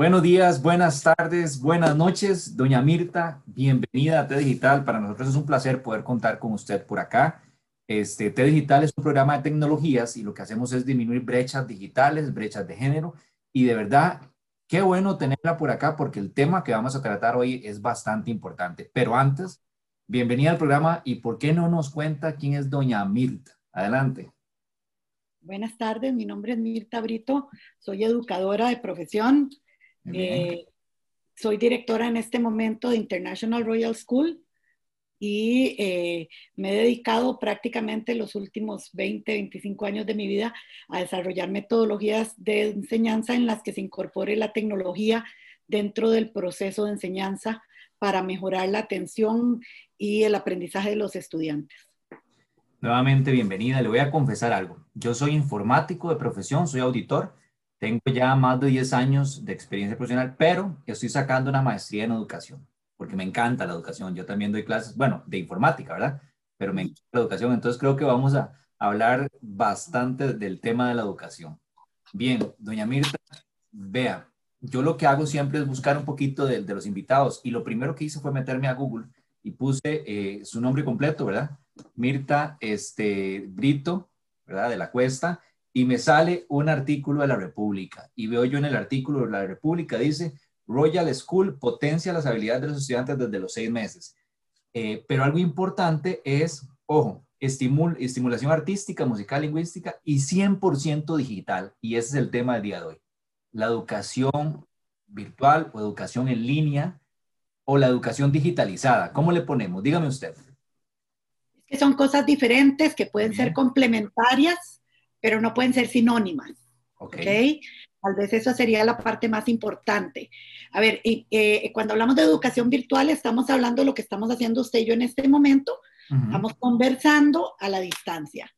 Buenos días, buenas tardes, buenas noches, doña Mirta, bienvenida a T Digital. Para nosotros es un placer poder contar con usted por acá. Este, T Digital es un programa de tecnologías y lo que hacemos es disminuir brechas digitales, brechas de género y de verdad, qué bueno tenerla por acá porque el tema que vamos a tratar hoy es bastante importante. Pero antes, bienvenida al programa y ¿por qué no nos cuenta quién es doña Mirta? Adelante. Buenas tardes, mi nombre es Mirta Brito, soy educadora de profesión, eh, soy directora en este momento de International Royal School y eh, me he dedicado prácticamente los últimos 20, 25 años de mi vida a desarrollar metodologías de enseñanza en las que se incorpore la tecnología dentro del proceso de enseñanza para mejorar la atención y el aprendizaje de los estudiantes. Nuevamente, bienvenida. Le voy a confesar algo. Yo soy informático de profesión, soy auditor tengo ya más de 10 años de experiencia profesional, pero estoy sacando una maestría en educación, porque me encanta la educación. Yo también doy clases, bueno, de informática, ¿verdad? Pero me encanta la educación, entonces creo que vamos a hablar bastante del tema de la educación. Bien, doña Mirta, vea, yo lo que hago siempre es buscar un poquito de, los invitados y lo primero que hice fue meterme a Google y puse eh, su nombre completo, ¿verdad? Mirta este, Brito, ¿verdad? De la Cuesta y me sale un artículo de la República y veo yo en el artículo de la República dice Royal School potencia las habilidades de los estudiantes desde los seis meses. Eh, pero algo importante es, ojo, estimul estimulación artística, musical, lingüística y 100% digital. Y ese es el tema del día de hoy. La educación virtual o educación en línea o la educación digitalizada. ¿Cómo le ponemos? Dígame usted. Es que son cosas diferentes que pueden ser complementarias pero no pueden ser sinónimas. ¿Ok? Tal vez eso sería la parte más importante. A ver, eh, cuando hablamos de educación virtual, estamos hablando de lo que estamos haciendo usted y yo en este momento. Estamos conversando a la distancia.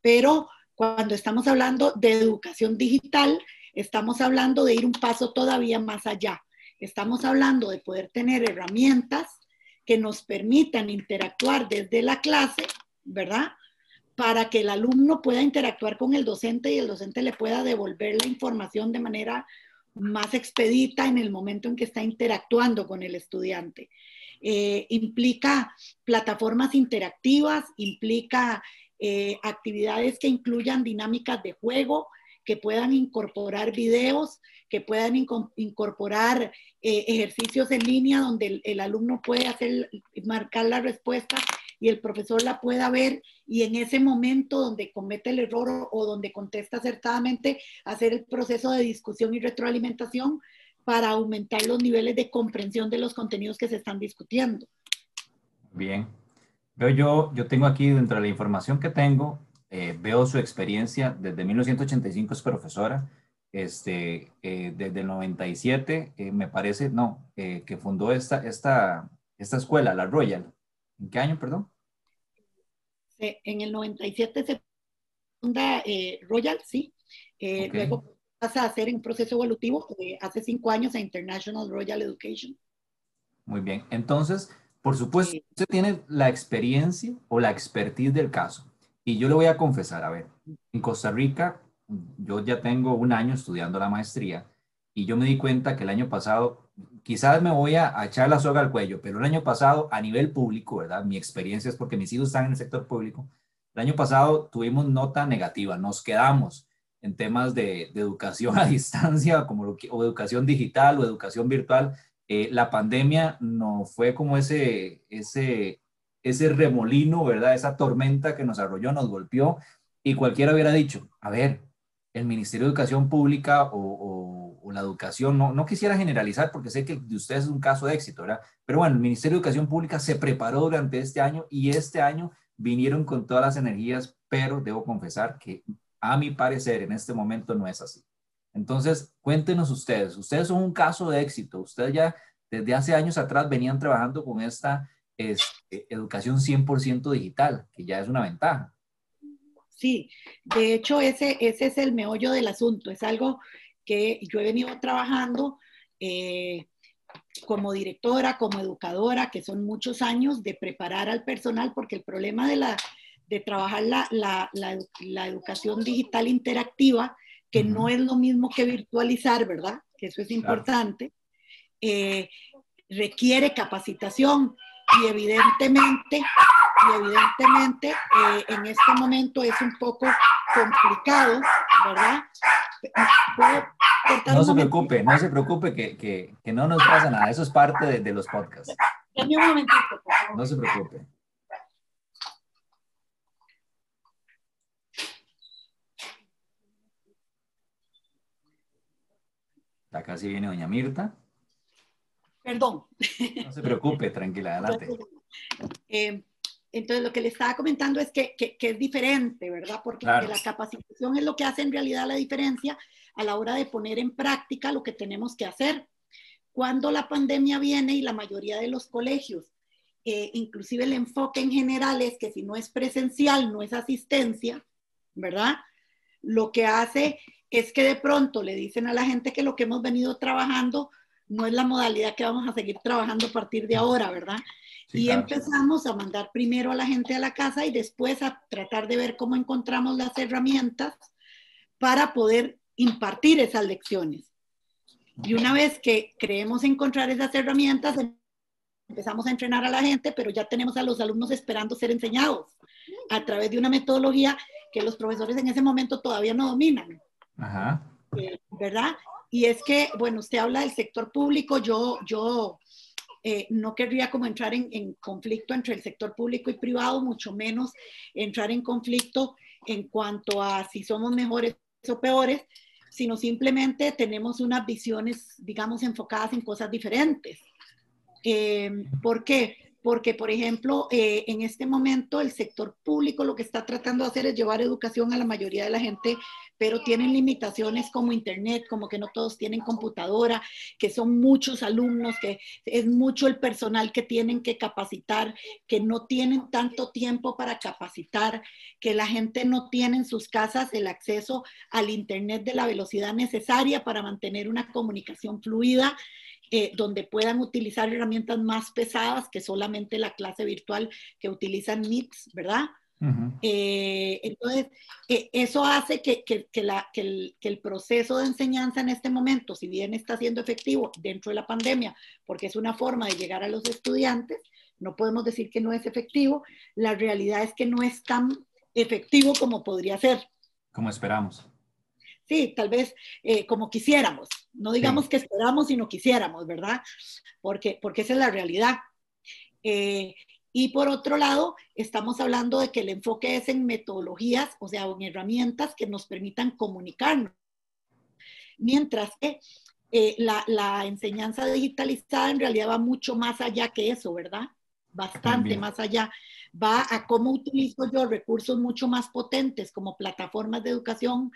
Pero cuando estamos hablando de educación digital, estamos hablando de ir un paso todavía más allá. Estamos hablando de poder tener herramientas que nos permitan interactuar desde la clase, ¿verdad? Para que el alumno pueda interactuar con el docente y el docente le pueda devolver la información de manera más expedita en el momento en que está interactuando con el estudiante. Eh, implica plataformas interactivas, implica eh, actividades que incluyan dinámicas de juego, que puedan incorporar videos, que puedan incorporar eh, ejercicios en línea donde el, alumno puede hacer, marcar la respuesta y el profesor la pueda ver y en ese momento donde comete el error o donde contesta acertadamente, hacer el proceso de discusión y retroalimentación para aumentar los niveles de comprensión de los contenidos que se están discutiendo. Bien. Veo yo, yo tengo aquí dentro de la información que tengo, eh, veo su experiencia desde 1985 es profesora, este, eh, desde el 97, eh, me parece, no, que fundó esta, esta, esta escuela, la Royal. ¿En qué año, perdón? en el 97 se funda eh, Royal, sí. Eh, luego pasa a hacer un proceso evolutivo eh, hace cinco años a International Royal Education. Muy bien. Entonces, por supuesto, usted tiene la experiencia o la expertise del caso. Y yo le voy a confesar, a ver, en Costa Rica, yo ya tengo un año estudiando la maestría y yo me di cuenta que el año pasado quizás me voy a, echar la soga al cuello, pero el año pasado a nivel público, ¿verdad? Mi experiencia es porque mis hijos están en el sector público. El año pasado tuvimos nota negativa, nos quedamos en temas de, educación a distancia, como o educación digital o educación virtual. Eh, la pandemia no fue como ese, ese, ese remolino, ¿verdad? Esa tormenta que nos arrolló, nos golpeó y cualquiera hubiera dicho, a ver, el Ministerio de Educación Pública o la educación, no, no quisiera generalizar porque sé que de ustedes es un caso de éxito, ¿verdad? Pero bueno, el Ministerio de Educación Pública se preparó durante este año y este año vinieron con todas las energías, pero debo confesar que a mi parecer en este momento no es así. Entonces, cuéntenos ustedes, ustedes son un caso de éxito, ustedes ya desde hace años atrás venían trabajando con esta este, educación 100% digital, que ya es una ventaja. Sí, de hecho ese, ese es el meollo del asunto, es algo que yo he venido trabajando eh, como directora, como educadora, que son muchos años de preparar al personal, porque el problema de, la, de trabajar la, la, la, educación digital interactiva que no es lo mismo que virtualizar, ¿verdad? Que eso es importante. Eh, requiere capacitación y evidentemente, y evidentemente eh, en este momento es un poco complicado, ¿verdad? No se preocupe, no se preocupe que, que, que, no nos pasa nada, eso es parte de, de los podcasts. un momentito, por favor. No se preocupe. Acá sí viene doña Mirta. Perdón. No se preocupe, tranquila, adelante. Eh, entonces, lo que le estaba comentando es que, que, es diferente, ¿verdad? Porque la capacitación es lo que hace en realidad la diferencia a la hora de poner en práctica lo que tenemos que hacer. Cuando la pandemia viene y la mayoría de los colegios, eh, inclusive el enfoque en general es que si no es presencial, no es asistencia, ¿verdad? Lo que hace es que de pronto le dicen a la gente que lo que hemos venido trabajando no es la modalidad que vamos a seguir trabajando a partir de ahora, ¿verdad? Y empezamos a mandar primero a la gente a la casa y después a tratar de ver cómo encontramos las herramientas para poder impartir esas lecciones. Y una vez que creemos encontrar esas herramientas, empezamos a entrenar a la gente, pero ya tenemos a los alumnos esperando ser enseñados a través de una metodología que los profesores en ese momento todavía no dominan. Ajá. Eh, ¿Verdad? Y es que, bueno, usted habla del sector público, yo, yo eh, no querría como entrar en, conflicto entre el sector público y privado, mucho menos entrar en conflicto en cuanto a si somos mejores o peores, sino simplemente tenemos unas visiones, digamos, enfocadas en cosas diferentes. Eh, ¿Por qué? Porque, por ejemplo, eh, en este momento el sector público lo que está tratando de hacer es llevar educación a la mayoría de la gente, pero tienen limitaciones como Internet, como que no todos tienen computadora, que son muchos alumnos, que es mucho el personal que tienen que capacitar, que no tienen tanto tiempo para capacitar, que la gente no tiene en sus casas el acceso al Internet de la velocidad necesaria para mantener una comunicación fluida. Eh, donde puedan utilizar herramientas más pesadas que solamente la clase virtual que utilizan MIPS, ¿verdad? Eh, entonces, eh, eso hace que, que, que, la, el, que, el, proceso de enseñanza en este momento, si bien está siendo efectivo dentro de la pandemia, porque es una forma de llegar a los estudiantes, no podemos decir que no es efectivo, la realidad es que no es tan efectivo como podría ser. Como esperamos sí, tal vez eh, como quisiéramos. No digamos que esperamos, sino quisiéramos, ¿verdad? Porque, porque esa es la realidad. Eh, y por otro lado, estamos hablando de que el enfoque es en metodologías, o sea, en herramientas que nos permitan comunicarnos. Mientras que eh, la, la, enseñanza digitalizada en realidad va mucho más allá que eso, ¿verdad? Bastante más allá. Va a cómo utilizo yo recursos mucho más potentes como plataformas de educación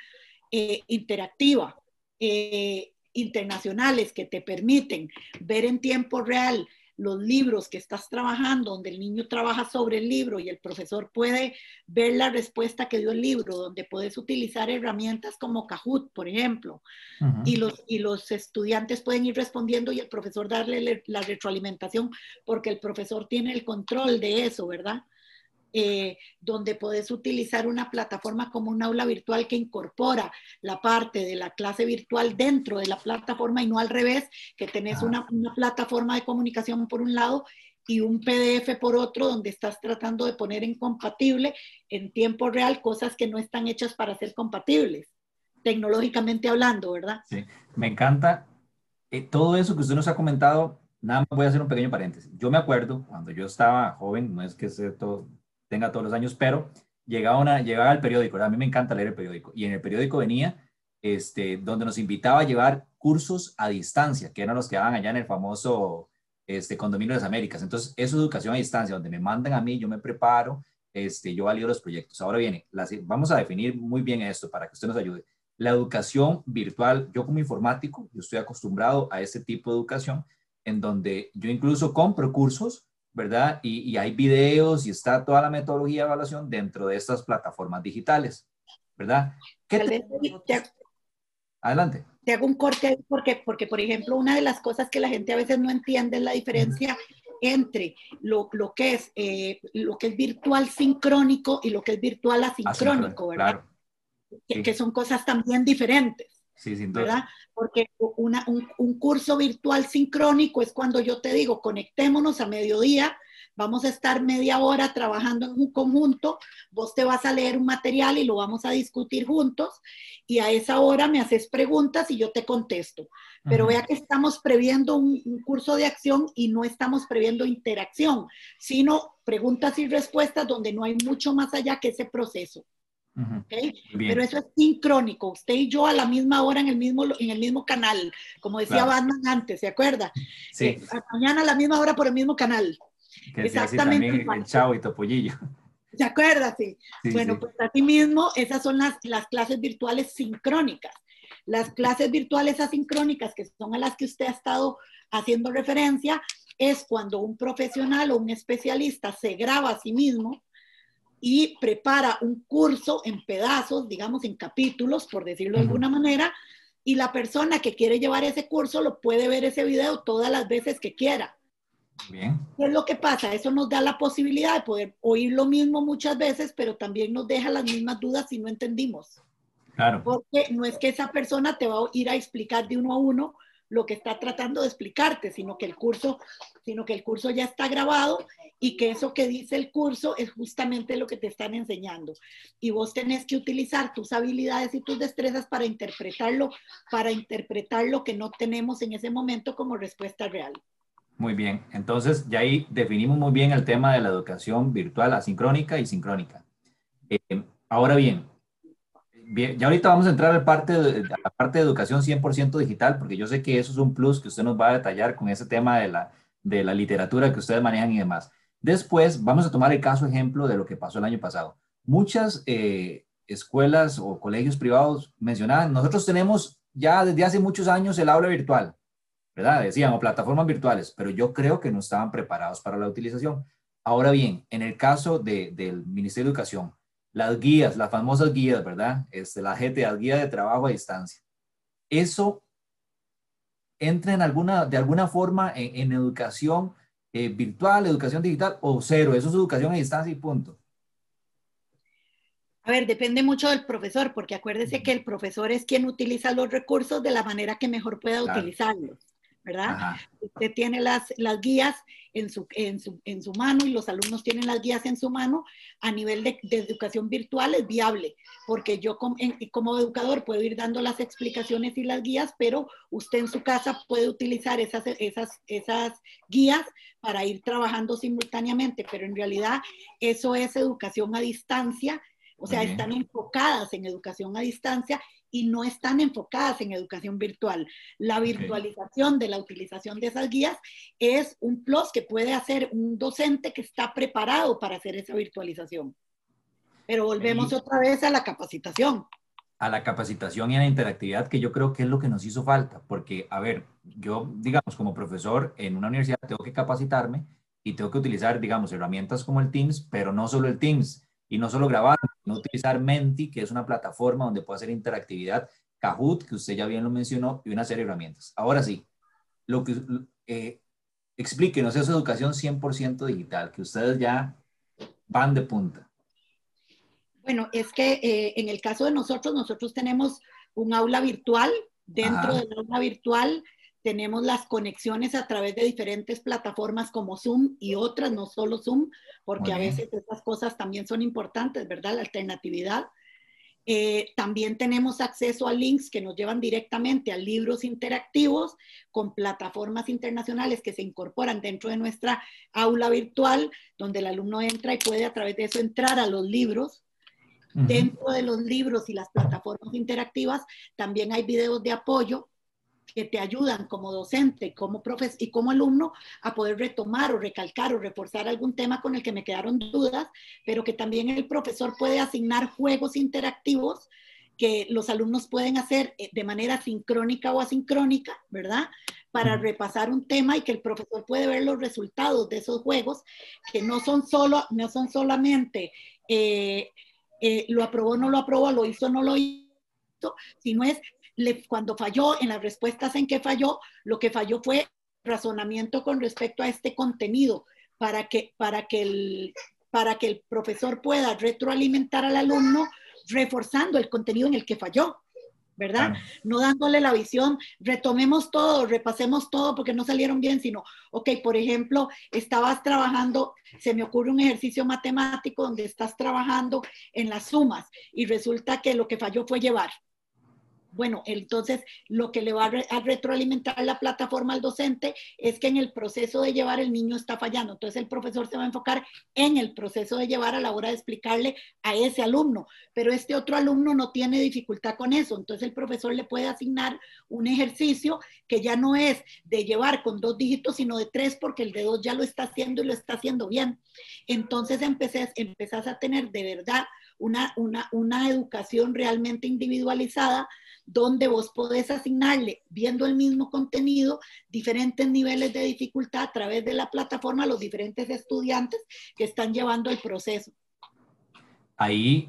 eh, interactiva, eh, internacionales que te permiten ver en tiempo real los libros que estás trabajando, donde el niño trabaja sobre el libro y el profesor puede ver la respuesta que dio el libro, donde puedes utilizar herramientas como Kahoot, por ejemplo, y, los, y los estudiantes pueden ir respondiendo y el profesor darle la retroalimentación, porque el profesor tiene el control de eso, ¿verdad? Eh, donde puedes utilizar una plataforma como un aula virtual que incorpora la parte de la clase virtual dentro de la plataforma y no al revés, que tenés una, una plataforma de comunicación por un lado y un PDF por otro donde estás tratando de poner en compatible en tiempo real cosas que no están hechas para ser compatibles, tecnológicamente hablando, ¿verdad? Sí, me encanta eh, todo eso que usted nos ha comentado. Nada más voy a hacer un pequeño paréntesis. Yo me acuerdo cuando yo estaba joven, no es que sea todo, tenga todos los años, pero llegaba, una, llegaba al periódico, a mí me encanta leer el periódico, y en el periódico venía este, donde nos invitaba a llevar cursos a distancia, que eran los que daban allá en el famoso este, Condominio de las Américas. Entonces, eso es educación a distancia, donde me mandan a mí, yo me preparo, este, yo valido los proyectos. Ahora viene, vamos a definir muy bien esto para que usted nos ayude. La educación virtual, yo como informático, yo estoy acostumbrado a este tipo de educación, en donde yo incluso compro cursos ¿verdad? Y, hay videos y está toda la metodología de evaluación dentro de estas plataformas digitales, ¿verdad? Adelante. Te hago un corte porque, porque, por ejemplo, una de las cosas que la gente a veces no entiende es la diferencia entre lo, lo que es, eh, lo que es virtual sincrónico y lo que es virtual asincrónico, ¿verdad? que, son cosas también diferentes. Sí, sin duda. ¿verdad? Porque una, un, un, curso virtual sincrónico es cuando yo te digo, conectémonos a mediodía Vamos a estar media hora trabajando en un conjunto, vos te vas a leer un material y lo vamos a discutir juntos y a esa hora me haces preguntas y yo te contesto. Pero vea que estamos previendo un, curso de acción y no estamos previendo interacción, sino preguntas y respuestas donde no hay mucho más allá que ese proceso. Pero eso es sincrónico, usted y yo a la misma hora en el mismo, en el mismo canal, como decía Batman antes, ¿se acuerda? Sí. Eh, mañana a la misma hora por el mismo canal. Exactamente. el Chavo y Topollillo. ¿Se acuerda? Sí. bueno, pues así mismo, esas son las, las clases virtuales sincrónicas. Las clases virtuales asincrónicas, que son a las que usted ha estado haciendo referencia, es cuando un profesional o un especialista se graba a sí mismo y prepara un curso en pedazos, digamos en capítulos, por decirlo de alguna manera, y la persona que quiere llevar ese curso lo puede ver ese video todas las veces que quiera. Bien. ¿Qué es lo que pasa? Eso nos da la posibilidad de poder oír lo mismo muchas veces, pero también nos deja las mismas dudas si no entendimos. Claro. Porque no es que esa persona te va a ir a explicar de uno a uno lo que está tratando de explicarte, sino que el curso, sino que el curso ya está grabado y que eso que dice el curso es justamente lo que te están enseñando. Y vos tenés que utilizar tus habilidades y tus destrezas para interpretarlo, para interpretar lo que no tenemos en ese momento como respuesta real. Muy bien, entonces ya ahí definimos muy bien el tema de la educación virtual asincrónica y sincrónica. Eh, ahora bien, ya ahorita vamos a entrar a la parte de, la parte de educación 100% digital, porque yo sé que eso es un plus que usted nos va a detallar con ese tema de la, de la literatura que ustedes manejan y demás. Después vamos a tomar el caso ejemplo de lo que pasó el año pasado. Muchas eh, escuelas o colegios privados mencionaban, nosotros tenemos ya desde hace muchos años el aula virtual. ¿verdad? Decíamos plataformas virtuales, pero yo creo que no estaban preparados para la utilización. Ahora bien, en el caso del Ministerio de Educación, las guías, las famosas guías, ¿verdad? Este, la GTA, guía de trabajo a distancia. Eso entra en alguna, de alguna forma en, educación eh, virtual, educación digital o cero. Eso es educación a distancia y punto. A ver, depende mucho del profesor, porque acuérdese que el profesor es quien utiliza los recursos de la manera que mejor pueda utilizarlos. ¿Verdad? Usted tiene las, las guías en su, en, su, en su, mano y los alumnos tienen las guías en su mano, a nivel de, de educación virtual es viable, porque yo como, como, educador puedo ir dando las explicaciones y las guías, pero usted en su casa puede utilizar esas, esas, esas guías para ir trabajando simultáneamente, pero en realidad eso es educación a distancia. O sea, están enfocadas en educación a distancia y no están enfocadas en educación virtual. La virtualización de la utilización de esas guías es un plus que puede hacer un docente que está preparado para hacer esa virtualización. Pero volvemos otra vez a la capacitación. A la capacitación y a la interactividad, que yo creo que es lo que nos hizo falta, porque, a ver, yo, digamos, como profesor en una universidad tengo que capacitarme y tengo que utilizar, digamos, herramientas como el Teams, pero no solo el Teams, y no solo grabar, no utilizar Menti, que es una plataforma donde puede hacer interactividad, Kahoot, que usted ya bien lo mencionó, y una serie de herramientas. Ahora sí, lo que eh, explíquenos esa educación 100% digital, que ustedes ya van de punta. Bueno, es que eh, en el caso de nosotros, nosotros tenemos un aula virtual. Dentro del aula virtual tenemos las conexiones a través de diferentes plataformas como Zoom y otras, no solo Zoom, porque a veces estas cosas también son importantes, ¿verdad? La alternatividad. Eh, también tenemos acceso a links que nos llevan directamente a libros interactivos con plataformas internacionales que se incorporan dentro de nuestra aula virtual, donde el alumno entra y puede a través de eso entrar a los libros. Dentro de los libros y las plataformas interactivas también hay videos de apoyo que te ayudan como docente como profes y como alumno a poder retomar o recalcar o reforzar algún tema con el que me quedaron dudas, pero que también el profesor puede asignar juegos interactivos que los alumnos pueden hacer eh, de manera sincrónica o asincrónica, ¿verdad? Para repasar un tema y que el profesor puede ver los resultados de esos juegos, que no son, solo, no son solamente eh, eh, lo aprobó, no lo aprobó, lo hizo, no lo hizo, sino es cuando falló, en las respuestas en que falló, lo que falló fue razonamiento con respecto a este contenido para que, para que, el, para que el profesor pueda retroalimentar al alumno reforzando el contenido en el que falló. ¿verdad? No dándole la visión, retomemos todo, repasemos todo porque no salieron bien, sino, ok, por ejemplo, estabas trabajando, se me ocurre un ejercicio matemático donde estás trabajando en las sumas y resulta que lo que falló fue llevar. Bueno, entonces lo que le va a, retroalimentar la plataforma al docente es que en el proceso de llevar el niño está fallando. Entonces el profesor se va a enfocar en el proceso de llevar a la hora de explicarle a ese alumno, pero este otro alumno no tiene dificultad con eso. Entonces el profesor le puede asignar un ejercicio que ya no es de llevar con dos dígitos, sino de tres, porque el de dos ya lo está haciendo y lo está haciendo bien. Entonces empecé, empezás a tener de verdad una, una, una educación realmente individualizada donde vos podés asignarle, viendo el mismo contenido, diferentes niveles de dificultad a través de la plataforma a los diferentes estudiantes que están llevando el proceso. Ahí,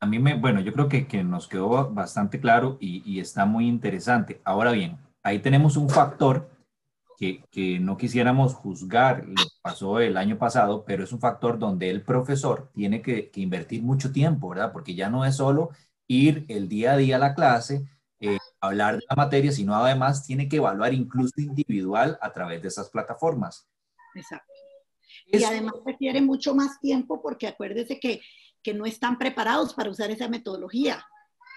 a mí me, bueno, yo creo que, que nos quedó bastante claro y, está muy interesante. Ahora bien, ahí tenemos un factor que, que no quisiéramos juzgar lo que pasó el año pasado, pero es un factor donde el profesor tiene que, que invertir mucho tiempo, ¿verdad? Porque ya no es solo ir el día a día a la clase, eh, hablar de la materia, sino además tiene que evaluar incluso individual a través de esas plataformas. Exacto. Y además requiere mucho más tiempo porque acuérdese que, que no están preparados para usar esa metodología.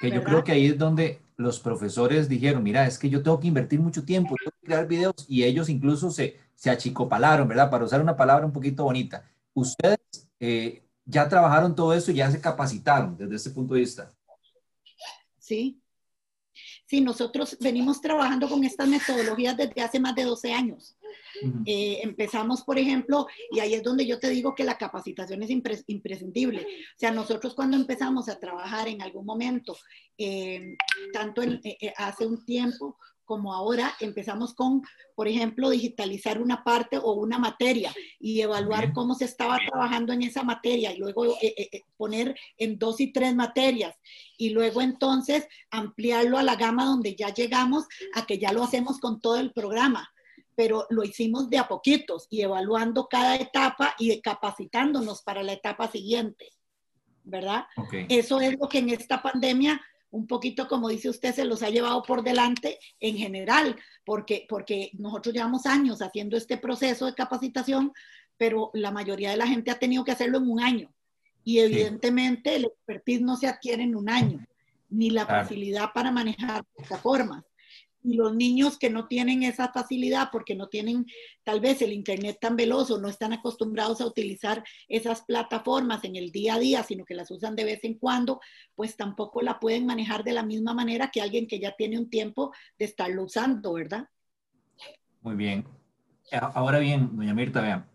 Que yo creo que ahí es donde los profesores dijeron, mira, es que yo tengo que invertir mucho tiempo, tengo que crear videos y ellos incluso se, se achicopalaron, ¿verdad? Para usar una palabra un poquito bonita. Ustedes eh, ya trabajaron todo eso y ya se capacitaron desde ese punto de vista. ¿Sí? Sí, nosotros venimos trabajando con estas metodologías desde hace más de 12 años. Eh, empezamos, por ejemplo, y ahí es donde yo te digo que la capacitación es imprescindible. O sea, nosotros cuando empezamos a trabajar en algún momento, eh, tanto eh, hace un tiempo como ahora empezamos con, por ejemplo, digitalizar una parte o una materia y evaluar cómo se estaba trabajando en esa materia y luego eh, eh, eh, poner en dos y tres materias y luego entonces ampliarlo a la gama donde ya llegamos a que ya lo hacemos con todo el programa. Pero lo hicimos de a poquitos y evaluando cada etapa y capacitándonos para la etapa siguiente, ¿verdad? Eso es lo que en esta pandemia un poquito, como dice usted, se los ha llevado por delante en general, porque, porque nosotros llevamos años haciendo este proceso de capacitación, pero la mayoría de la gente ha tenido que hacerlo en un año. Y evidentemente el expertise no se adquiere en un año, ni la facilidad para manejar plataformas y los niños que no tienen esa facilidad porque no tienen tal vez el internet tan veloz o no están acostumbrados a utilizar esas plataformas en el día a día, sino que las usan de vez en cuando, pues tampoco la pueden manejar de la misma manera que alguien que ya tiene un tiempo de estarlo usando, ¿verdad? Muy bien. Ahora bien, doña Mirta, vean,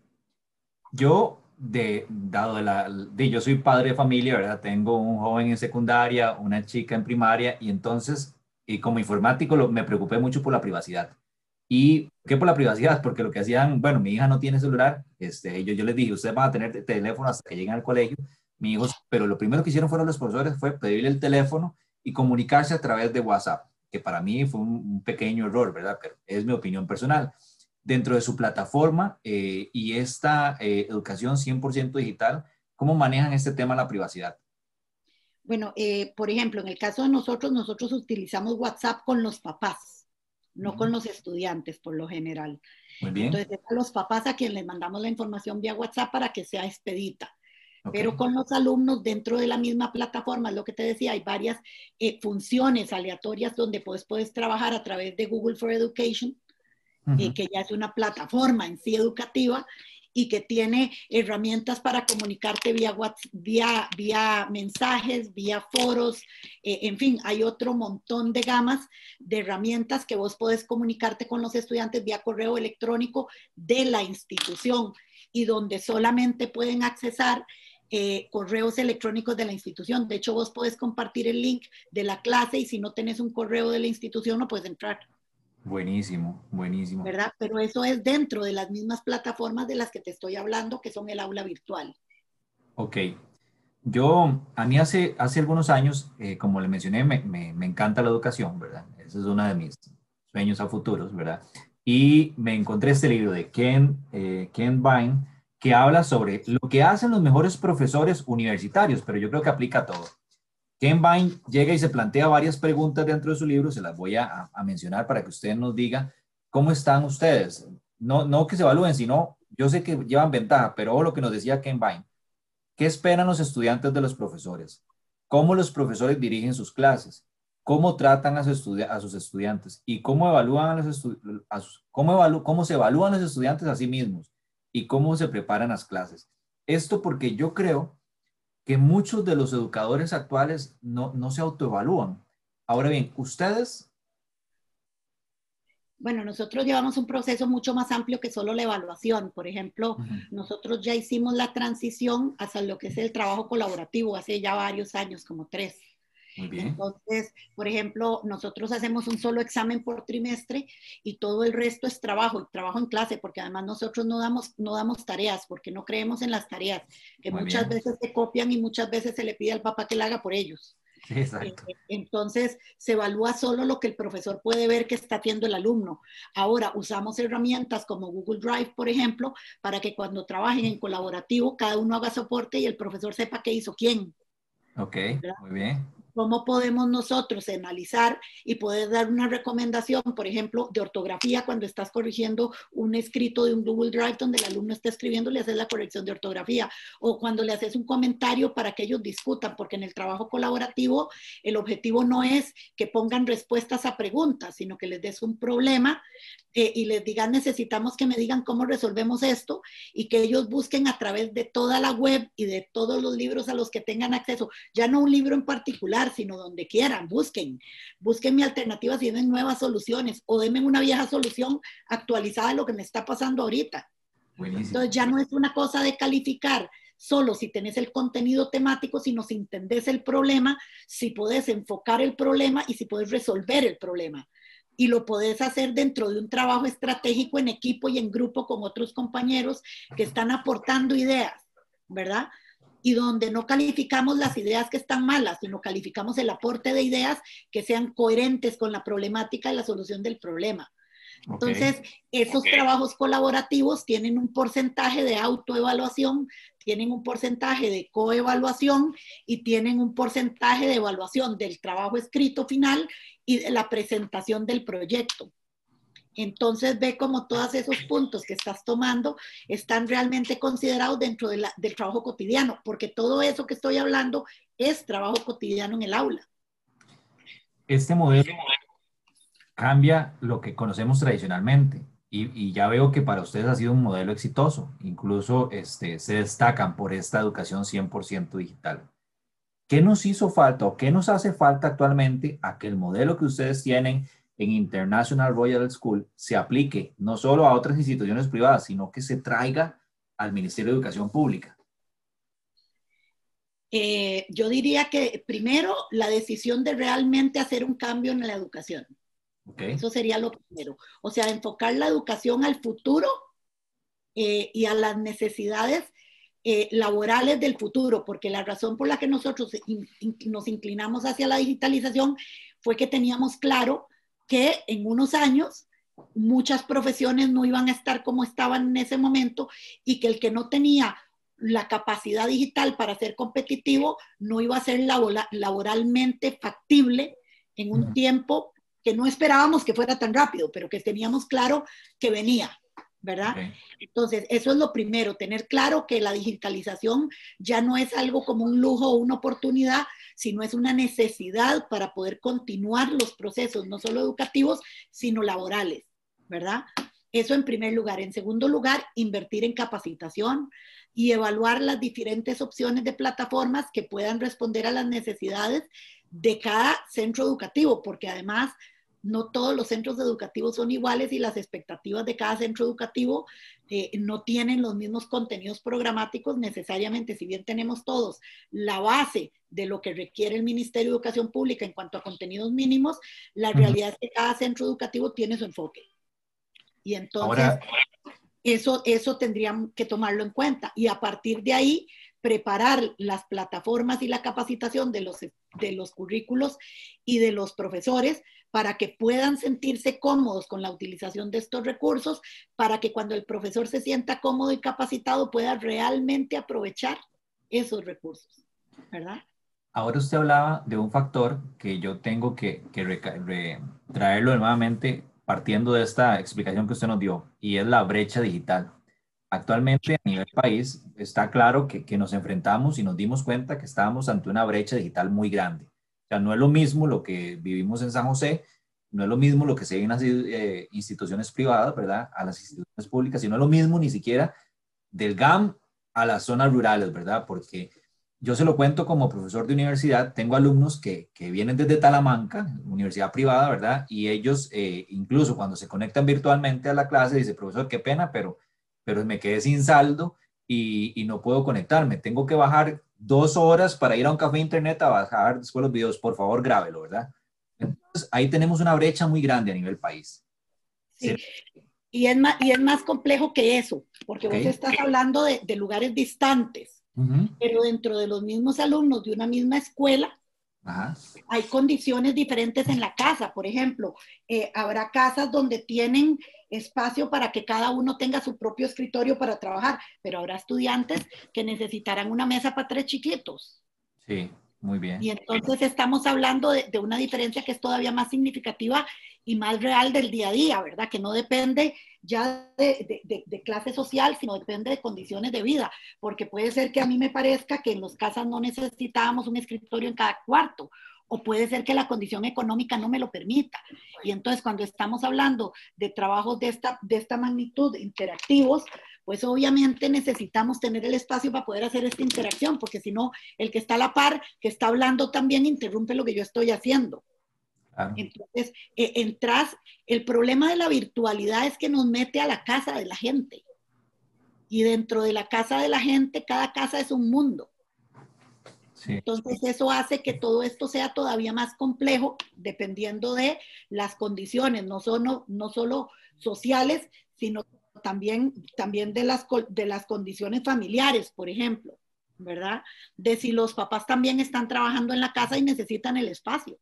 yo de, dado de la, de, yo soy padre de familia, ¿verdad? Tengo un joven en secundaria, una chica en primaria, y entonces y como informático me preocupé mucho por la privacidad. ¿Y qué por la privacidad? Porque lo que hacían, bueno, mi hija no tiene celular, este, yo, yo les dije, ustedes van a tener teléfono hasta que lleguen al colegio, mi hijo, pero lo primero que hicieron fueron los profesores fue pedirle el teléfono y comunicarse a través de WhatsApp, que para mí fue un, pequeño error, ¿verdad? Pero es mi opinión personal. Dentro de su plataforma eh, y esta eh, educación 100% digital, ¿cómo manejan este tema la privacidad? Bueno, eh, por ejemplo, en el caso de nosotros, nosotros utilizamos WhatsApp con los papás, no con los estudiantes por lo general. Muy bien. Entonces, a los papás a quien les mandamos la información vía WhatsApp para que sea expedita. Pero con los alumnos dentro de la misma plataforma, lo que te decía, hay varias eh, funciones aleatorias donde puedes, puedes trabajar a través de Google for Education, eh, que ya es una plataforma en sí educativa, y que tiene herramientas para comunicarte vía, WhatsApp, vía, vía mensajes, vía foros, eh, en fin, hay otro montón de gamas de herramientas que vos podés comunicarte con los estudiantes vía correo electrónico de la institución y donde solamente pueden accesar eh, correos electrónicos de la institución. De hecho, vos podés compartir el link de la clase y si no tenés un correo de la institución no puedes entrar. Buenísimo, buenísimo. ¿Verdad? Pero eso es dentro de las mismas plataformas de las que te estoy hablando, que son el aula virtual. Ok. Yo, a mí hace, hace algunos años, eh, como le mencioné, me, me, encanta la educación, ¿verdad? Ese es uno de mis sueños a futuros, ¿verdad? Y me encontré este libro de Ken, eh, Ken Vine, que habla sobre lo que hacen los mejores profesores universitarios, pero yo creo que aplica a todo. Ken Vine llega y se plantea varias preguntas dentro de su libro, se las voy a, mencionar para que usted nos diga cómo están ustedes. No, no que se evalúen, sino yo sé que llevan ventaja, pero lo que nos decía Ken Vine, ¿qué esperan los estudiantes de los profesores? ¿Cómo los profesores dirigen sus clases? ¿Cómo tratan a, a sus estudiantes? ¿Y cómo, evalúan a los cómo, cómo se evalúan los estudiantes a sí mismos? ¿Y cómo se preparan las clases? Esto porque yo creo que muchos de los educadores actuales no, no se autoevalúan. Ahora bien, ustedes... Bueno, nosotros llevamos un proceso mucho más amplio que solo la evaluación. Por ejemplo, nosotros ya hicimos la transición hacia lo que es el trabajo colaborativo hace ya varios años, como tres. Entonces, por ejemplo, nosotros hacemos un solo examen por trimestre y todo el resto es trabajo, trabajo en clase, porque además nosotros no damos, no damos tareas, porque no creemos en las tareas, que muchas veces se copian y muchas veces se le pide al papá que la haga por ellos. exacto. Eh, entonces, se evalúa solo lo que el profesor puede ver que está haciendo el alumno. Ahora, usamos herramientas como Google Drive, por ejemplo, para que cuando trabajen en colaborativo, cada uno haga soporte y el profesor sepa qué hizo quién. Ok, muy bien cómo podemos nosotros analizar y poder dar una recomendación, por ejemplo, de ortografía cuando estás corrigiendo un escrito de un Google Drive donde el alumno está escribiendo, le haces la corrección de ortografía, o cuando le haces un comentario para que ellos discutan, porque en el trabajo colaborativo el objetivo no es que pongan respuestas a preguntas, sino que les des un problema eh, y les digan, necesitamos que me digan cómo resolvemos esto y que ellos busquen a través de toda la web y de todos los libros a los que tengan acceso, ya no un libro en particular, sino donde quieran, busquen, busquen mi alternativa si tienen nuevas soluciones o denme una vieja solución actualizada de lo que me está pasando ahorita. Entonces ya no es una cosa de calificar solo si tenés el contenido temático, sino si entendés el problema, si podés enfocar el problema y si podés resolver el problema y lo podés hacer dentro de un trabajo estratégico en equipo y en grupo con otros compañeros que están aportando ideas, ¿verdad? Y donde no calificamos las ideas que están malas, sino calificamos el aporte de ideas que sean coherentes con la problemática y la solución del problema. Entonces, esos trabajos colaborativos tienen un porcentaje de autoevaluación, tienen un porcentaje de coevaluación y tienen un porcentaje de evaluación del trabajo escrito final y de la presentación del proyecto. Entonces ve como todos esos puntos que estás tomando están realmente considerados dentro del trabajo cotidiano, porque todo eso que estoy hablando es trabajo cotidiano en el aula. Este modelo cambia lo que conocemos tradicionalmente y, ya veo que para ustedes ha sido un modelo exitoso, incluso este, se destacan por esta educación 100% digital. ¿Qué nos hizo falta o qué nos hace falta actualmente a que el modelo que ustedes tienen en International Royal School se aplique no solo a otras instituciones privadas, sino que se traiga al Ministerio de Educación Pública? Eh, yo diría que primero la decisión de realmente hacer un cambio en la educación. Eso sería lo primero. O sea, enfocar la educación al futuro eh, y a las necesidades eh, laborales del futuro, porque la razón por la que nosotros nos inclinamos hacia la digitalización fue que teníamos claro que en unos años muchas profesiones no iban a estar como estaban en ese momento y que el que no tenía la capacidad digital para ser competitivo no iba a ser laboralmente factible en un tiempo que no esperábamos que fuera tan rápido, pero que teníamos claro que venía, ¿verdad? Entonces, eso es lo primero, tener claro que la digitalización ya no es algo como un lujo o una oportunidad, sino es una necesidad para poder continuar los procesos, no solo educativos, sino laborales, ¿verdad? Eso en primer lugar. En segundo lugar, invertir en capacitación y evaluar las diferentes opciones de plataformas que puedan responder a las necesidades de cada centro educativo, porque además no todos los centros educativos son iguales y las expectativas de cada centro educativo eh, no tienen los mismos contenidos programáticos necesariamente, si bien tenemos todos la base de lo que requiere el Ministerio de Educación Pública en cuanto a contenidos mínimos, la realidad es que cada centro educativo tiene su enfoque. Y entonces, eso, eso tendrían que tomarlo en cuenta. Y a partir de ahí, preparar las plataformas y la capacitación de los, de los currículos y de los profesores para que puedan sentirse cómodos con la utilización de estos recursos, para que cuando el profesor se sienta cómodo y capacitado pueda realmente aprovechar esos recursos, ¿verdad? Ahora usted hablaba de un factor que yo tengo que, traerlo nuevamente partiendo de esta explicación que usted nos dio, y es la brecha digital. Actualmente a nivel país está claro que, que, nos enfrentamos y nos dimos cuenta que estábamos ante una brecha digital muy grande. No es lo mismo lo que vivimos en San José, no es lo mismo lo que se ve en las eh, instituciones privadas, ¿verdad? A las instituciones públicas, y no es lo mismo ni siquiera del GAM a las zonas rurales, ¿verdad? Porque yo se lo cuento como profesor de universidad, tengo alumnos que, que vienen desde Talamanca, universidad privada, ¿verdad? Y ellos, eh, incluso cuando se conectan virtualmente a la clase, dice, profesor, qué pena, pero, pero me quedé sin saldo y, y, no puedo conectarme. Tengo que bajar dos horas para ir a un café internet a bajar después los videos. Por favor, grábelo, ¿verdad? Entonces, ahí tenemos una brecha muy grande a nivel país. Sí. Y es, más, y es más complejo que eso, porque vos estás hablando de, de lugares distantes pero dentro de los mismos alumnos de una misma escuela, hay condiciones diferentes en la casa. Por ejemplo, eh, habrá casas donde tienen espacio para que cada uno tenga su propio escritorio para trabajar, pero habrá estudiantes que necesitarán una mesa para tres chiquitos. Sí, muy bien. Y entonces estamos hablando de, de una diferencia que es todavía más significativa y más real del día a día, ¿verdad? Que no depende ya de, de, clase social, sino depende de condiciones de vida, porque puede ser que a mí me parezca que en las casas no necesitábamos un escritorio en cada cuarto, o puede ser que la condición económica no me lo permita. Y entonces cuando estamos hablando de trabajos de esta, de esta magnitud interactivos, pues obviamente necesitamos tener el espacio para poder hacer esta interacción, porque si no, el que está a la par, que está hablando también, interrumpe lo que yo estoy haciendo. Entonces, eh, entras, el problema de la virtualidad es que nos mete a la casa de la gente. Y dentro de la casa de la gente, cada casa es un mundo. Entonces, eso hace que todo esto sea todavía más complejo dependiendo de las condiciones, no solo, no solo sociales, sino también, también de, las, de las condiciones familiares, por ejemplo, ¿verdad? De si los papás también están trabajando en la casa y necesitan el espacio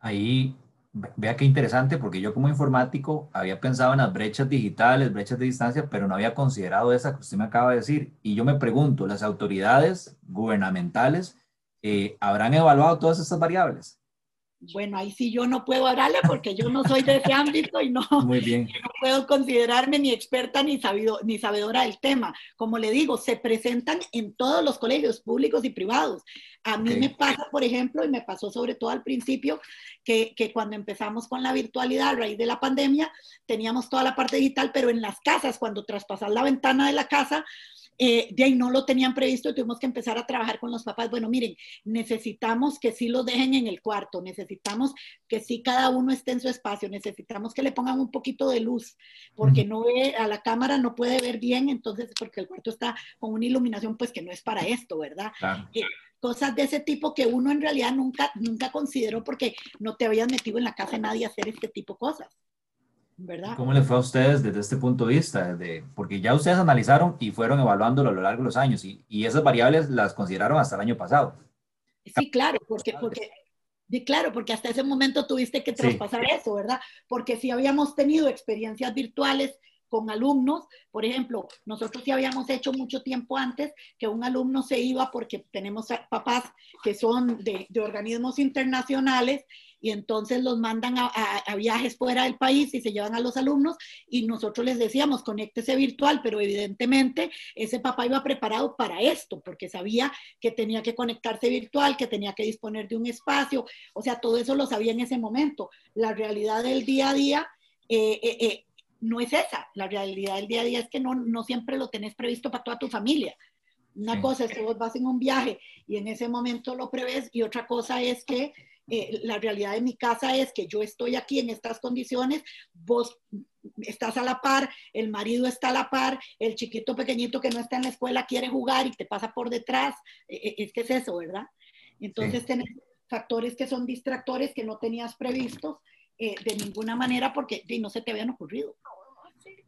ahí vea qué interesante, porque yo como informático había pensado en las brechas digitales, brechas de distancia, pero no había considerado esa que usted me acaba de decir. Y yo me pregunto, ¿las autoridades gubernamentales eh, habrán evaluado todas estas variables? Bueno, ahí sí yo no puedo hablarle porque yo no soy de ese ámbito y no, Muy bien. no puedo considerarme ni experta ni, sabido, ni sabedora del tema. Como le digo, se presentan en todos los colegios públicos y privados. A mí me pasa, por ejemplo, y me pasó sobre todo al principio, que, que, cuando empezamos con la virtualidad a raíz de la pandemia, teníamos toda la parte digital, pero en las casas, cuando traspasas la ventana de la casa, eh, de ahí no lo tenían previsto y tuvimos que empezar a trabajar con los papás. Bueno, miren, necesitamos que sí lo dejen en el cuarto, necesitamos que sí cada uno esté en su espacio, necesitamos que le pongan un poquito de luz, porque no ve a la cámara, no puede ver bien, entonces, porque el cuarto está con una iluminación, pues que no es para esto, ¿verdad? Eh, cosas de ese tipo que uno en realidad nunca, nunca consideró porque no te habías metido en la casa de nadie a hacer este tipo de cosas. ¿Cómo les fue a ustedes desde este punto de vista? De, porque ya ustedes analizaron y fueron evaluándolo a lo largo de los años y, y esas variables las consideraron hasta el año pasado. Sí, claro, porque, porque, claro, porque hasta ese momento tuviste que traspasar eso, ¿verdad? Porque si habíamos tenido experiencias virtuales con alumnos, por ejemplo, nosotros sí habíamos hecho mucho tiempo antes que un alumno se iba porque tenemos papás que son de, de organismos internacionales y entonces los mandan a, viajes fuera del país y se llevan a los alumnos y nosotros les decíamos, conéctese virtual, pero evidentemente ese papá iba preparado para esto, porque sabía que tenía que conectarse virtual, que tenía que disponer de un espacio, o sea, todo eso lo sabía en ese momento. La realidad del día a día... Eh, eh, eh, no es esa, la realidad del día a día es que no, no siempre lo tenés previsto para toda tu familia. Una cosa es que vos vas en un viaje y en ese momento lo prevés y otra cosa es que eh, la realidad de mi casa es que yo estoy aquí en estas condiciones, vos estás a la par, el marido está a la par, el chiquito pequeñito que no está en la escuela quiere jugar y te pasa por detrás, e, e, es que es eso, ¿verdad? Entonces tenés factores que son distractores que no tenías previstos eh, de ninguna manera porque no se te habían ocurrido.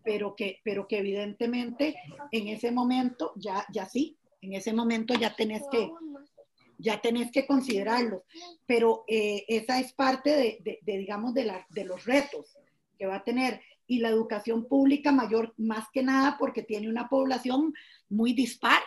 Pero que, pero que evidentemente en ese momento ya, ya sí, en ese momento ya tenés que, ya tenés que considerarlo. Pero eh, esa es parte de, digamos, de, la, de los retos que va a tener. Y la educación pública mayor, más que nada, porque tiene una población muy dispar.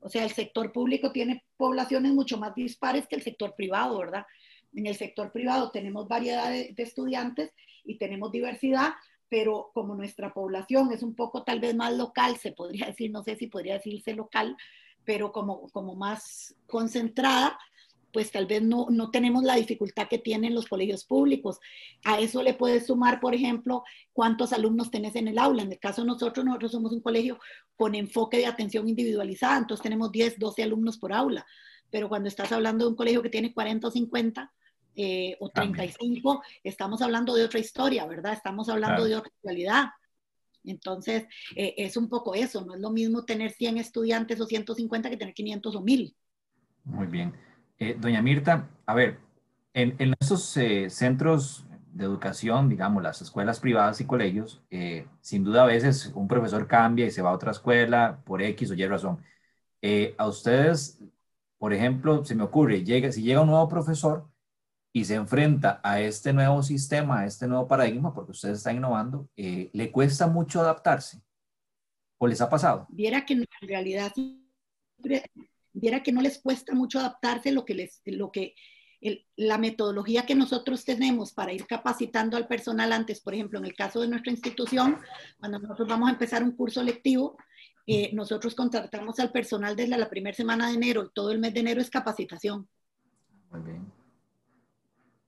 O sea, el sector público tiene poblaciones mucho más dispares que el sector privado, ¿verdad? En el sector privado tenemos variedad de, estudiantes y tenemos diversidad, pero como nuestra población es un poco tal vez más local, se podría decir, no sé si podría decirse local, pero como, como más concentrada, pues tal vez no, no, tenemos la dificultad que tienen los colegios públicos. A eso le puedes sumar, por ejemplo, cuántos alumnos tenés en el aula. En el caso de nosotros, nosotros somos un colegio con enfoque de atención individualizada, entonces tenemos 10, 12 alumnos por aula. Pero cuando estás hablando de un colegio que tiene 40 o 50 eh, o 35, estamos hablando de otra historia, ¿verdad? Estamos hablando de otra realidad. Entonces, eh, es un poco eso, no es lo mismo tener 100 estudiantes o 150 que tener 500 o 1000. Muy bien. Eh, doña Mirta, a ver, en, en estos eh, centros de educación, digamos, las escuelas privadas y colegios, eh, sin duda a veces un profesor cambia y se va a otra escuela por X o Y razón. a ustedes, por ejemplo, se me ocurre, llega, si llega un nuevo profesor y se enfrenta a este nuevo sistema, a este nuevo paradigma, porque ustedes están innovando, ¿le cuesta mucho adaptarse? ¿O les ha pasado? Viera que en realidad viera que no les cuesta mucho adaptarse lo que les, lo que, la metodología que nosotros tenemos para ir capacitando al personal antes, por ejemplo, en el caso de nuestra institución, cuando nosotros vamos a empezar un curso lectivo, eh, nosotros contratamos al personal desde la primera semana de enero, todo el mes de enero es capacitación. Muy bien.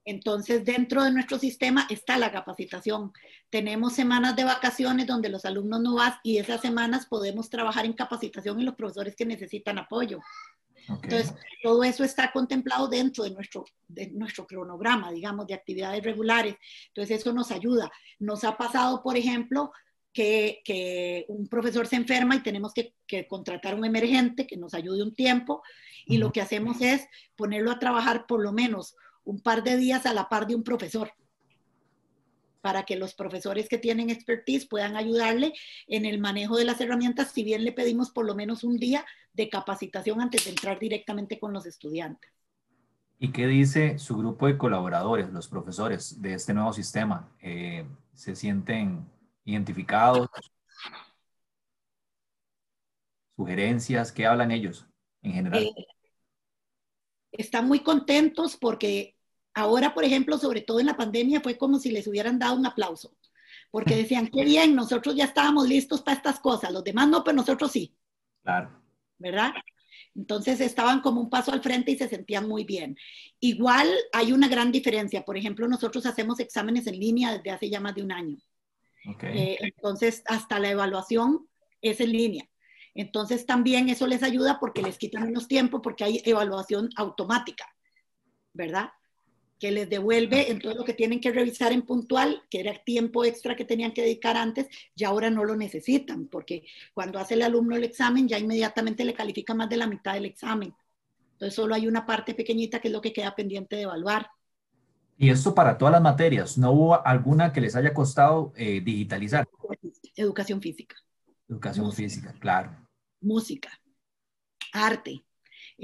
Entonces, dentro de nuestro sistema está la capacitación. Tenemos semanas de vacaciones donde los alumnos no van y esas semanas podemos trabajar en capacitación en los profesores que necesitan apoyo. Entonces, todo eso está contemplado dentro de nuestro, de nuestro cronograma, digamos, de actividades regulares. Entonces, eso nos ayuda. Nos ha pasado, por ejemplo, que, que un profesor se enferma y tenemos que, que, contratar un emergente que nos ayude un tiempo y lo que hacemos es ponerlo a trabajar por lo menos un par de días a la par de un profesor para que los profesores que tienen expertise puedan ayudarle en el manejo de las herramientas, si bien le pedimos por lo menos un día de capacitación antes de entrar directamente con los estudiantes. ¿Y qué dice su grupo de colaboradores, los profesores de este nuevo sistema? Eh, ¿Se sienten identificados? ¿Sugerencias? ¿Qué hablan ellos en general? Eh, están muy contentos porque Ahora, por ejemplo, sobre todo en la pandemia, fue como si les hubieran dado un aplauso, porque decían, qué bien, nosotros ya estábamos listos para estas cosas, los demás no, pero nosotros sí. Claro. ¿Verdad? Entonces estaban como un paso al frente y se sentían muy bien. Igual hay una gran diferencia. Por ejemplo, nosotros hacemos exámenes en línea desde hace ya más de un año. Okay. Eh, entonces, hasta la evaluación es en línea. Entonces, también eso les ayuda porque les quita menos tiempo porque hay evaluación automática, ¿verdad? Que les devuelve en todo lo que tienen que revisar en puntual, que era tiempo extra que tenían que dedicar antes, y ahora no lo necesitan, porque cuando hace el alumno el examen, ya inmediatamente le califica más de la mitad del examen. Entonces solo hay una parte pequeñita que es lo que queda pendiente de evaluar. Y esto para todas las materias, ¿no hubo alguna que les haya costado eh, digitalizar? Educación física. Educación física, claro. Música, arte,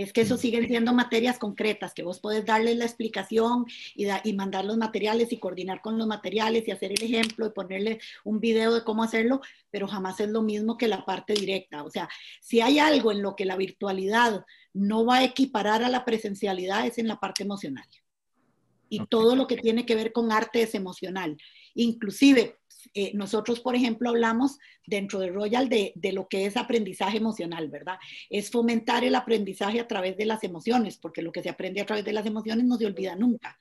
es que eso siguen siendo materias concretas, que vos podés darles la explicación y, y, mandar los materiales y coordinar con los materiales y hacer el ejemplo y ponerle un video de cómo hacerlo, pero jamás es lo mismo que la parte directa. O sea, si hay algo en lo que la virtualidad no va a equiparar a la presencialidad es en la parte emocional. Y todo lo que tiene que ver con arte es emocional. Inclusive, eh, nosotros, por ejemplo, hablamos dentro de Royal de, lo que es aprendizaje emocional, ¿verdad? Es fomentar el aprendizaje a través de las emociones, porque lo que se aprende a través de las emociones no se olvida nunca,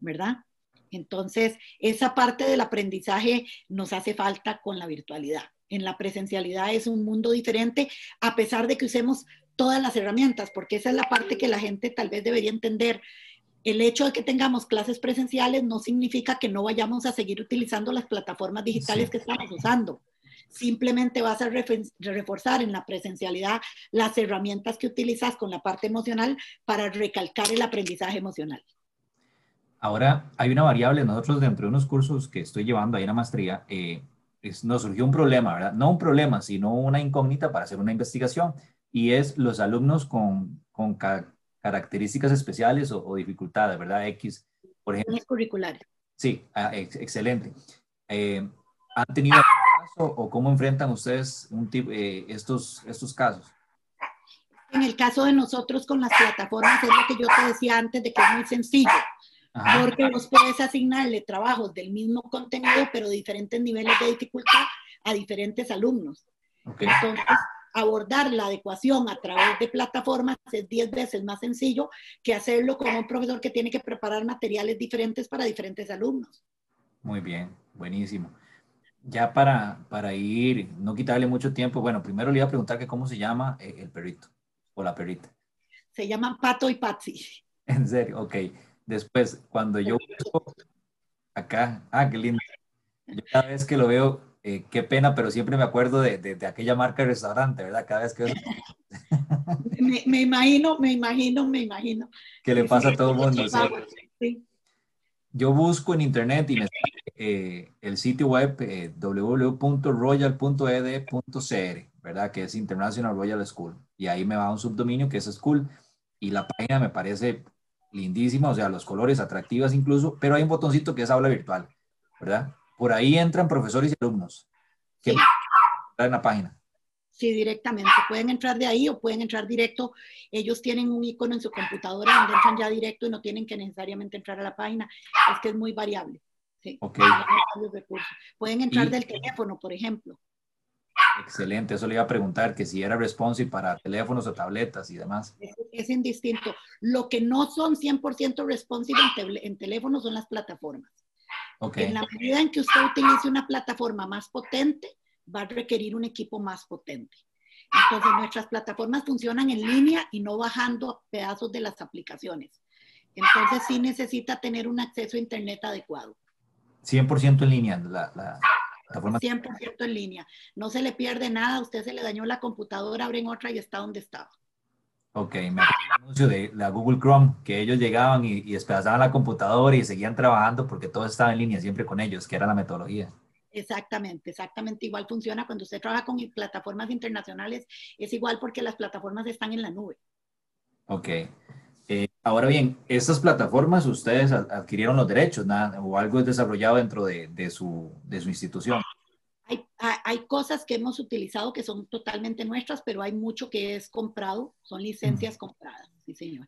¿verdad? Entonces, esa parte del aprendizaje nos hace falta con la virtualidad. En la presencialidad es un mundo diferente, a pesar de que usemos todas las herramientas, porque esa es la parte que la gente tal vez debería entender el hecho de que tengamos clases presenciales no significa que no vayamos a seguir utilizando las plataformas digitales que estamos usando. Simplemente vas a reforzar en la presencialidad las herramientas que utilizas con la parte emocional para recalcar el aprendizaje emocional. Ahora, hay una variable, nosotros dentro de unos cursos que estoy llevando ahí en la maestría, eh, nos surgió un problema, ¿verdad? No un problema, sino una incógnita para hacer una investigación, y es los alumnos con, con características especiales o, dificultades, ¿verdad? X, por ejemplo. curriculares. Sí, ah, excelente. Eh, ¿Han tenido caso o cómo enfrentan ustedes un tipo, eh, estos, estos casos? En el caso de nosotros con las plataformas es lo que yo te decía antes de que es muy sencillo. Porque vos puedes asignarle trabajos del mismo contenido, pero diferentes niveles de dificultad a diferentes alumnos. Entonces, abordar la adecuación a través de plataformas es 10 veces más sencillo que hacerlo con un profesor que tiene que preparar materiales diferentes para diferentes alumnos. Muy bien, buenísimo. Ya para, para ir, no quitarle mucho tiempo, bueno, primero le iba a preguntar que cómo se llama eh, el perrito o la perrita. Se llaman Pato y Patsy. En serio, ok. Después, cuando yo acá, ah, qué lindo. cada vez que lo veo, eh, qué pena, pero siempre me acuerdo de, de, aquella marca de restaurante, ¿verdad? Cada vez que me, me, imagino, me imagino, me imagino. Que le pasa a todo el mundo. Sí. Yo busco en internet y me sale eh, el sitio web eh, www.royal.ed.cr, ¿verdad? Que es International Royal School. Y ahí me va un subdominio que es School. Y la página me parece lindísima, o sea, los colores atractivas incluso, pero hay un botoncito que es aula virtual, ¿verdad? Por ahí entran profesores y alumnos. ¿Qué sí. en la página? Sí, directamente. Pueden entrar de ahí o pueden entrar directo. Ellos tienen un icono en su computadora donde entran ya directo y no tienen que necesariamente entrar a la página. Es que es muy variable. Sí. Okay. Pueden entrar del teléfono, por ejemplo. Excelente, eso le iba a preguntar, que si era responsive para teléfonos o tabletas y demás. Es, indistinto. Lo que no son 100% responsive en, en teléfonos son las plataformas. En la medida en que usted utilice una plataforma más potente, va a requerir un equipo más potente. Entonces, nuestras plataformas funcionan en línea y no bajando pedazos de las aplicaciones. Entonces, sí necesita tener un acceso a Internet adecuado. 100% en línea, la, la, 100% en línea. No se le pierde nada, usted se le dañó la computadora, abren otra y está donde estaba. Ok, me acuerdo el anuncio de la Google Chrome, que ellos llegaban y, y despedazaban la computadora y seguían trabajando porque todo estaba en línea siempre con ellos, que era la metodología. Exactamente, exactamente igual funciona cuando usted trabaja con plataformas internacionales, es igual porque las plataformas están en la nube. Ok. Eh, ahora bien, estas plataformas ustedes adquirieron los derechos o algo es desarrollado dentro de, de, su, de su institución. Hay, cosas que hemos utilizado que son totalmente nuestras, pero hay mucho que es comprado, son licencias compradas, sí señor.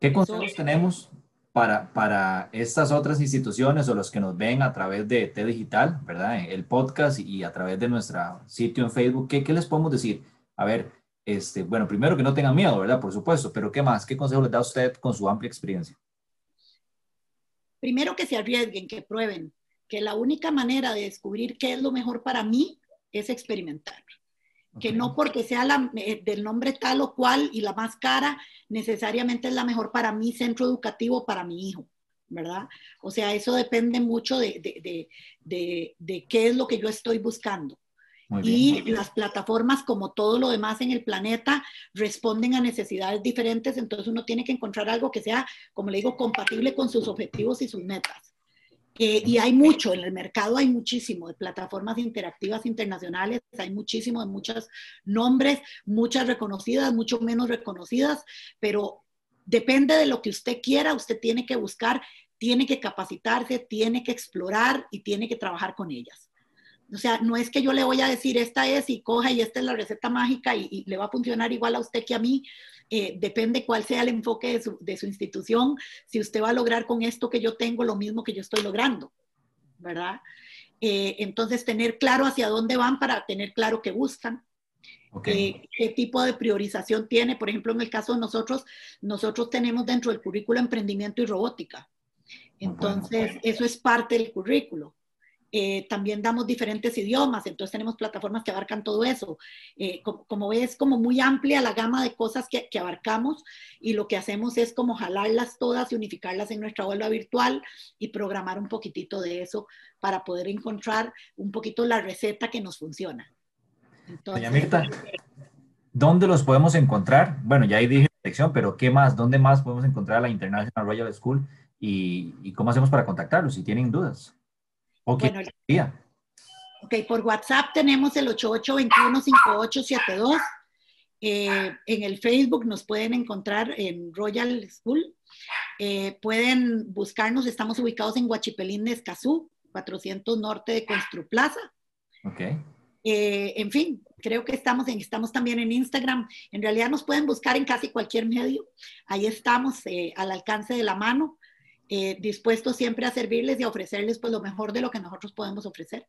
¿Qué consejos tenemos para, para estas otras instituciones o los que nos ven a través de T Digital, ¿verdad? El podcast y a través de nuestro sitio en Facebook, ¿qué, qué les podemos decir? A ver, este, bueno, primero que no tengan miedo, ¿verdad? Por supuesto, pero ¿qué más? ¿Qué consejo les da usted con su amplia experiencia? Primero que se arriesguen, que prueben, que la única manera de descubrir qué es lo mejor para mí es experimentar. Que no porque sea la, eh, del nombre tal o cual y la más cara, necesariamente es la mejor para mi centro educativo, para mi hijo, ¿verdad? O sea, eso depende mucho de, de, de, de qué es lo que yo estoy buscando. y las plataformas, como todo lo demás en el planeta, responden a necesidades diferentes, entonces uno tiene que encontrar algo que sea, como le digo, compatible con sus objetivos y sus metas. Y hay mucho, en el mercado hay muchísimo de plataformas interactivas internacionales, hay muchísimo de muchos nombres, muchas reconocidas, mucho menos reconocidas, pero depende de lo que usted quiera, usted tiene que buscar, tiene que capacitarse, tiene que explorar y tiene que trabajar con ellas. O sea, no es que yo le voy a decir esta es y coja y esta es la receta mágica y, y le va a funcionar igual a usted que a mí. Eh, depende cuál sea el enfoque de su, de su, institución, si usted va a lograr con esto que yo tengo lo mismo que yo estoy logrando, ¿verdad? Eh, entonces, tener claro hacia dónde van para tener claro qué buscan. Eh, qué tipo de priorización tiene. Por ejemplo, en el caso de nosotros, nosotros tenemos dentro del currículo emprendimiento y robótica. Entonces, eso es parte del currículo. Eh, también damos diferentes idiomas, entonces tenemos plataformas que abarcan todo eso. Eh, como, ves, como muy amplia la gama de cosas que, abarcamos y lo que hacemos es como jalarlas todas y unificarlas en nuestra aula virtual y programar un poquitito de eso para poder encontrar un poquito la receta que nos funciona. Entonces, Doña Mirta, ¿dónde los podemos encontrar? Bueno, ya ahí dije la sección, pero ¿qué más? ¿Dónde más podemos encontrar la International Royal School? ¿Y, y cómo hacemos para contactarlos si tienen dudas? Okay. Bueno, ok, por WhatsApp tenemos el 8821-5872. Eh, en el Facebook nos pueden encontrar en Royal School. Eh, pueden buscarnos, estamos ubicados en Huachipelín de Escazú, 400 norte de Construplaza. Ok. eh, en fin, creo que estamos, en, estamos también en Instagram. En realidad nos pueden buscar en casi cualquier medio. Ahí estamos eh, al alcance de la mano, eh, dispuestos siempre a servirles y a ofrecerles pues, lo mejor de lo que nosotros podemos ofrecer.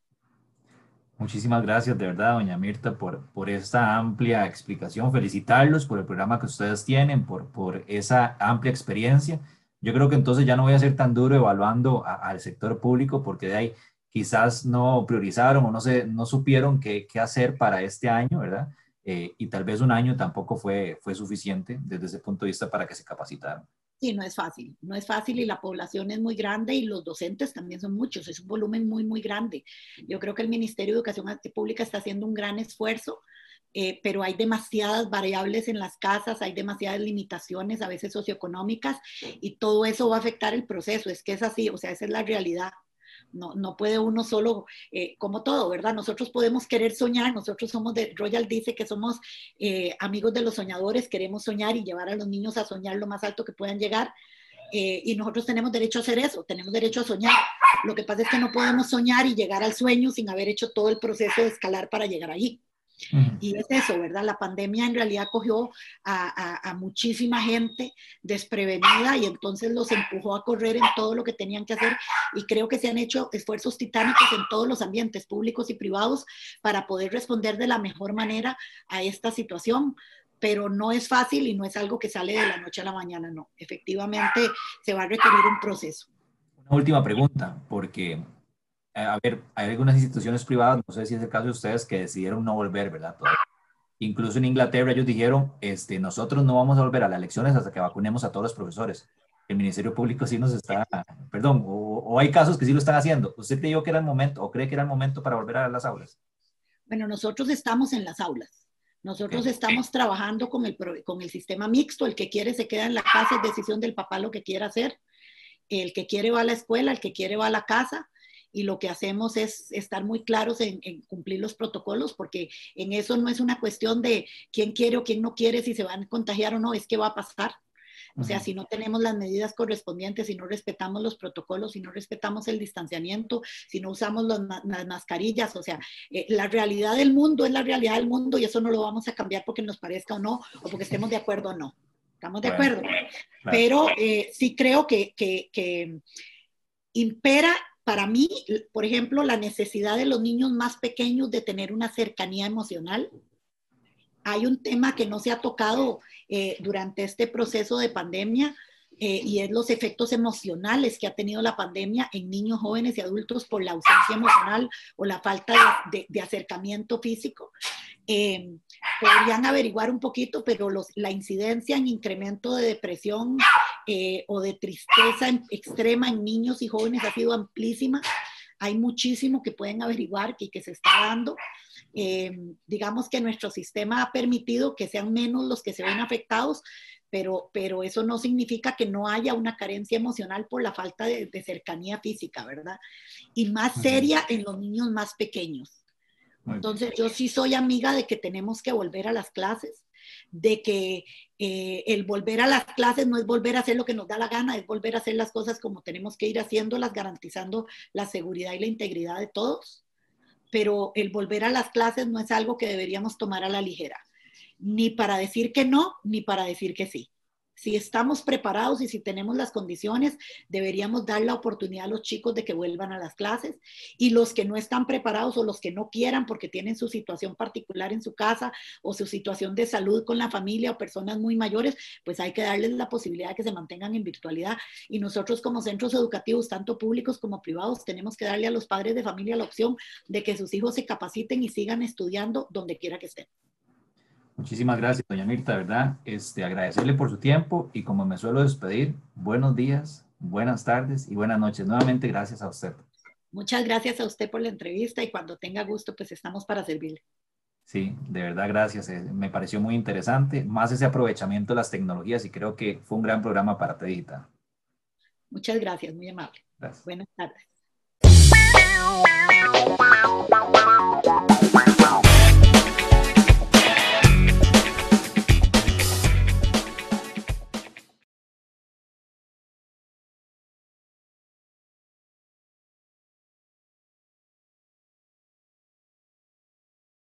Muchísimas gracias de verdad, doña Mirta, por, por esta amplia explicación. Felicitarlos por el programa que ustedes tienen, por, por esa amplia experiencia. Yo creo que entonces ya no voy a ser tan duro evaluando al sector público porque de ahí quizás no priorizaron o no, se, no supieron qué, qué hacer para este año, ¿verdad? Eh, y tal vez un año tampoco fue, fue suficiente desde ese punto de vista para que se capacitaran. Sí, no es fácil, no es fácil y la población es muy grande y los docentes también son muchos, es un volumen muy, muy grande. Yo creo que el Ministerio de Educación Pública está haciendo un gran esfuerzo, eh, pero hay demasiadas variables en las casas, hay demasiadas limitaciones, a veces socioeconómicas, y todo eso va a afectar el proceso, es que es así, o sea, esa es la realidad. No, no, puede uno solo, eh, como todo, ¿verdad? Nosotros podemos querer soñar, nosotros somos de, Royal dice que somos eh, amigos de los soñadores, queremos soñar y llevar a los niños a soñar lo más alto que puedan llegar. Eh, y nosotros tenemos derecho a hacer eso, tenemos derecho a soñar. Lo que pasa es que no podemos soñar y llegar al sueño sin haber hecho todo el proceso de escalar para llegar allí. Y es eso, ¿verdad? La pandemia en realidad cogió a, muchísima gente desprevenida y entonces los empujó a correr en todo lo que tenían que hacer y creo que se han hecho esfuerzos titánicos en todos los ambientes públicos y privados para poder responder de la mejor manera a esta situación pero no es fácil y no es algo que sale de la noche a la mañana, no. Efectivamente, se va a requerir un proceso. Una última pregunta, porque a ver, hay algunas instituciones privadas, no sé si es el caso de ustedes, que decidieron no volver, ¿verdad? Incluso en Inglaterra ellos dijeron, este, nosotros no vamos a volver a las elecciones hasta que vacunemos a todos los profesores. El Ministerio Público sí nos está, perdón, o, hay casos que sí lo están haciendo. ¿Usted creyó que era el momento o cree que era el momento para volver a las aulas? Bueno, nosotros estamos en las aulas. Nosotros estamos trabajando con el, con el sistema mixto. El que quiere se queda en la casa, es decisión del papá lo que quiera hacer. El que quiere va a la escuela, el que quiere va a la casa y lo que hacemos es estar muy claros en, cumplir los protocolos, porque en eso no es una cuestión de quién quiere o quién no quiere, si se van a contagiar o no, es que va a pasar. O sea, si no tenemos las medidas correspondientes, si no respetamos los protocolos, si no respetamos el distanciamiento, si no usamos las mascarillas, o sea, eh, la realidad del mundo es la realidad del mundo y eso no lo vamos a cambiar porque nos parezca o no, o porque estemos de acuerdo o no. Estamos de acuerdo. Pero eh, sí creo que, que, que impera para mí, por ejemplo, la necesidad de los niños más pequeños de tener una cercanía emocional. Hay un tema que no se ha tocado eh, durante este proceso de pandemia eh, y es los efectos emocionales que ha tenido la pandemia en niños, jóvenes y adultos por la ausencia emocional o la falta de, acercamiento físico. Eh, podrían averiguar un poquito, pero la incidencia en incremento de depresión eh, o de tristeza extrema en niños y jóvenes ha sido amplísima. Hay muchísimo que pueden averiguar y que se está dando. Eh, digamos que nuestro sistema ha permitido que sean menos los que se ven afectados, pero, pero eso no significa que no haya una carencia emocional por la falta de, cercanía física, ¿verdad? Y más seria en los niños más pequeños. Entonces, yo sí soy amiga de que tenemos que volver a las clases, de que eh, el volver a las clases no es volver a hacer lo que nos da la gana, es volver a hacer las cosas como tenemos que ir haciéndolas, garantizando la seguridad y la integridad de todos. Pero el volver a las clases no es algo que deberíamos tomar a la ligera, ni para decir que no, ni para decir que sí si estamos preparados y si tenemos las condiciones, deberíamos dar la oportunidad a los chicos de que vuelvan a las clases y los que no están preparados o los que no quieran porque tienen su situación particular en su casa o su situación de salud con la familia o personas muy mayores, pues hay que darles la posibilidad de que se mantengan en virtualidad. Y nosotros como centros educativos, tanto públicos como privados, tenemos que darle a los padres de familia la opción de que sus hijos se capaciten y sigan estudiando donde quiera que estén. Muchísimas gracias, doña Mirta, ¿verdad? Este, agradecerle por su tiempo y como me suelo despedir, buenos días, buenas tardes y buenas noches. Nuevamente, gracias a usted. Muchas gracias a usted por la entrevista y cuando tenga gusto, pues estamos para servirle. Sí, de verdad, gracias. Eh, me pareció muy interesante, más ese aprovechamiento de las tecnologías y creo que fue un gran programa para Tedita. Muchas gracias, muy amable. Buenas tardes.